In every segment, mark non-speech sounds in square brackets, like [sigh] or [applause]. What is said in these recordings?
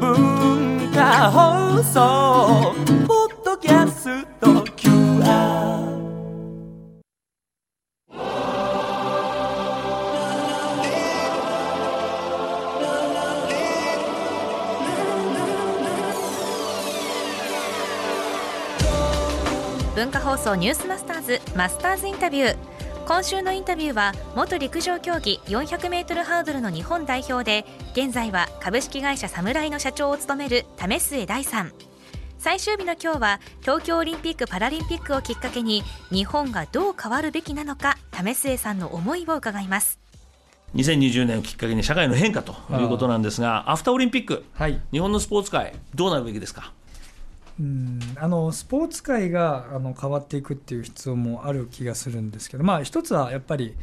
文化放送ポッドキャスト QR 文化放送ニュースマスターズマスターズインタビュー今週のインタビューは元陸上競技 400m ハードルの日本代表で現在は株式会社サムライの社長を務める為末大さん。最終日の今日は東京オリンピック・パラリンピックをきっかけに日本がどう変わるべきなのか為末さんの思いを伺います。2020年をきっかけに社会の変化ということなんですが、アフターオリンピック、はい、日本のスポーツ界、どうなるべきですか？うんあのスポーツ界があの変わっていくっていう必要もある気がするんですけど、まあ、一つはやっぱり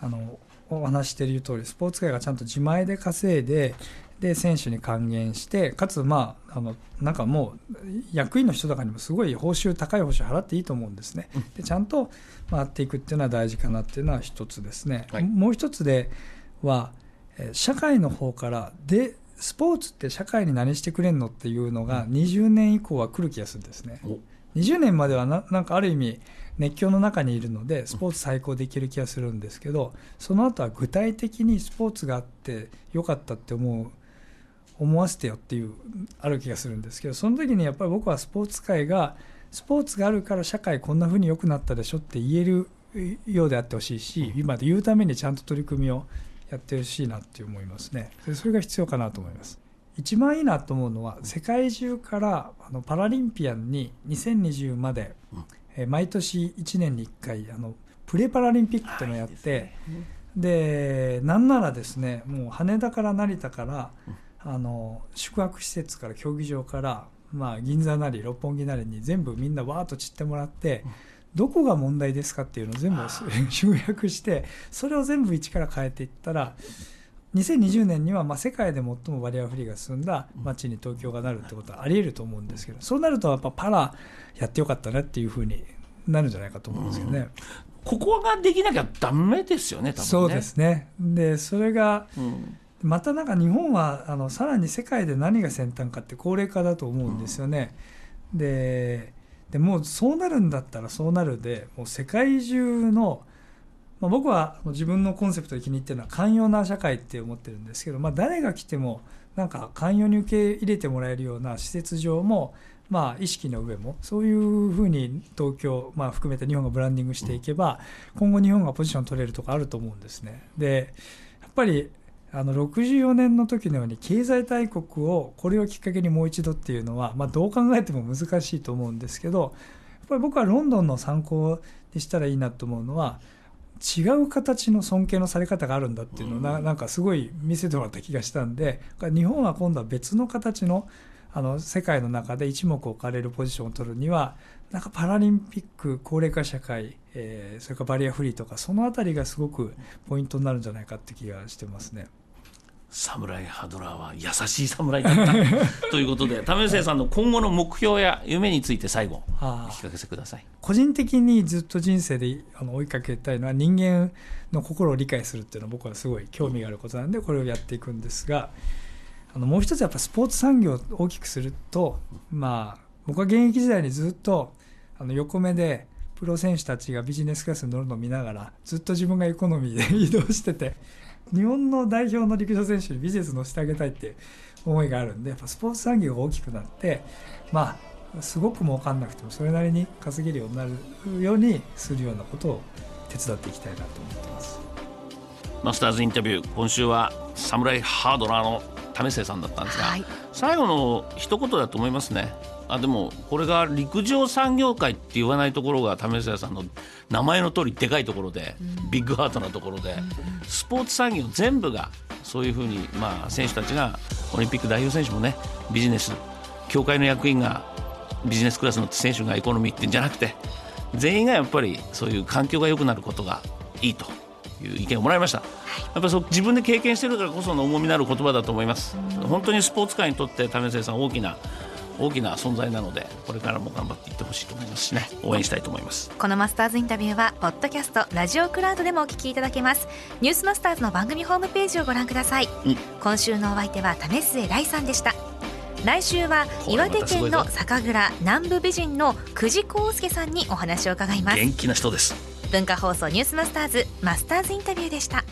あのお話している通りスポーツ界がちゃんと自前で稼いでで選手に還元してかつ、まあ、あのなんかもう役員の人とかにもすごい報酬高い報酬払っていいと思うんですね。でちゃんと回っていくっていうのは大事かなっていうのは一つですね。はいもう一つではえー社会の方からでスポーツって社会に何してくれんのっていうのが20年以降は来る気がするんですね。お。20年まではななんかある意味熱狂の中にいるのでスポーツ最高できる気がするんですけどその後は具体的にスポーツがあってよかったって思う思わせてよっていうある気がするんですけどその時にやっぱり僕はスポーツ界がスポーツがあるから社会こんな風に良くなったでしょって言えるようであってほしいし今で言うためにちゃんと取り組みをやってほしいなって思いますね。でそれが必要かなと思います。一番いいなと思うのは世界中からあのパラリンピアンに2020まで、えー毎年1年に1回あのプレパラリンピックっていうのをやって、でなんならですねもう羽田から成田から、あの宿泊施設から競技場から、まあ、銀座なり六本木なりに全部みんなわーっと散ってもらって、どこが問題ですかっていうのを全部 [laughs] 集約してそれを全部一から変えていったら2020年にはまあ世界で最もバリアフリーが進んだ街に東京がなるってことはあり得ると思うんですけどそうなるとやっぱパラやってよかったねっていうふうになるんじゃないかと思うんですけどね。ここができなきゃだめですよね、多分ね。そうですねでそれがうんまたなんか日本はあのさらに世界で何が先端かって高齢化だと思うんですよね。ででもうそうなるんだったらそうなるでもう世界中の、まあ、僕は自分のコンセプトで気に入ってるのは寛容な社会って思ってるんですけど、まあ、誰が来てもなんか寛容に受け入れてもらえるような施設上もまあ意識の上もそういうふうに東京、まあ、含めて日本がブランディングしていけば今後日本がポジション取れるとかあると思うんですね。でやっぱりあの64年の時のように経済大国をこれをきっかけにもう一度っていうのは、まあ、どう考えても難しいと思うんですけどやっぱり僕はロンドンの参考にしたらいいなと思うのは違う形の尊敬のされ方があるんだっていうのをななんかすごい見せてもらった気がしたんで日本は今度は別の形のあの世界の中で一目置かれるポジションを取るにはなんかパラリンピック高齢化社会、えーそれからバリアフリーとかそのあたりがすごくポイントになるんじゃないかって気がしてますね。侍ハドラーは優しい侍だった。[laughs] ということで、為末さんの今後の目標や夢について最後、お聞かせください。個人的にずっと人生であの追いかけたいのは人間の心を理解するっていうのは僕はすごい興味があることなんでこれをやっていくんですがあのもう一つやっぱスポーツ産業を大きくするとまあ僕は現役時代にずっとあの横目でプロ選手たちがビジネスクラスに乗るのを見ながらずっと自分がエコノミーで移動してて [laughs] 日本の代表の陸上選手にビジネス乗せてあげたいっていう思いがあるんでやっぱスポーツ産業が大きくなってまあすごく儲かんなくてもそれなりに稼げるようになるようにするようなことを手伝っていきたいなと思ってます。マスターズインタビュー、今週は侍ハードラーの為末さんだったんですが、はい。最後の一言だと思いますね。あでもこれが陸上産業界って言わないところが為末さんの名前の通りでかいところで、ビッグハートなところで、スポーツ産業全部がそういうふうに、まあ、選手たちがオリンピック代表選手もねビジネス協会の役員がビジネスクラスの選手がエコノミーってんじゃなくて全員がやっぱりそういう環境が良くなることがいいという意見をもらいました。やっぱりそう自分で経験してるからこその重みのある言葉だと思います。本当にスポーツ界にとって為末さん大きな大きな存在なのでこれからも頑張っていってほしいと思いますしね。応援したいと思います。このマスターズインタビューはポッドキャストラジオクラウドでもお聞きいただけます。ニュースマスターズの番組ホームページをご覧ください、うん今週のお相手は為末大さんでした。来週は岩手県の酒蔵南部美人の久慈康介さんにお話を伺います。元気な人です文化放送ニュースマスターズマスターズインタビューでした。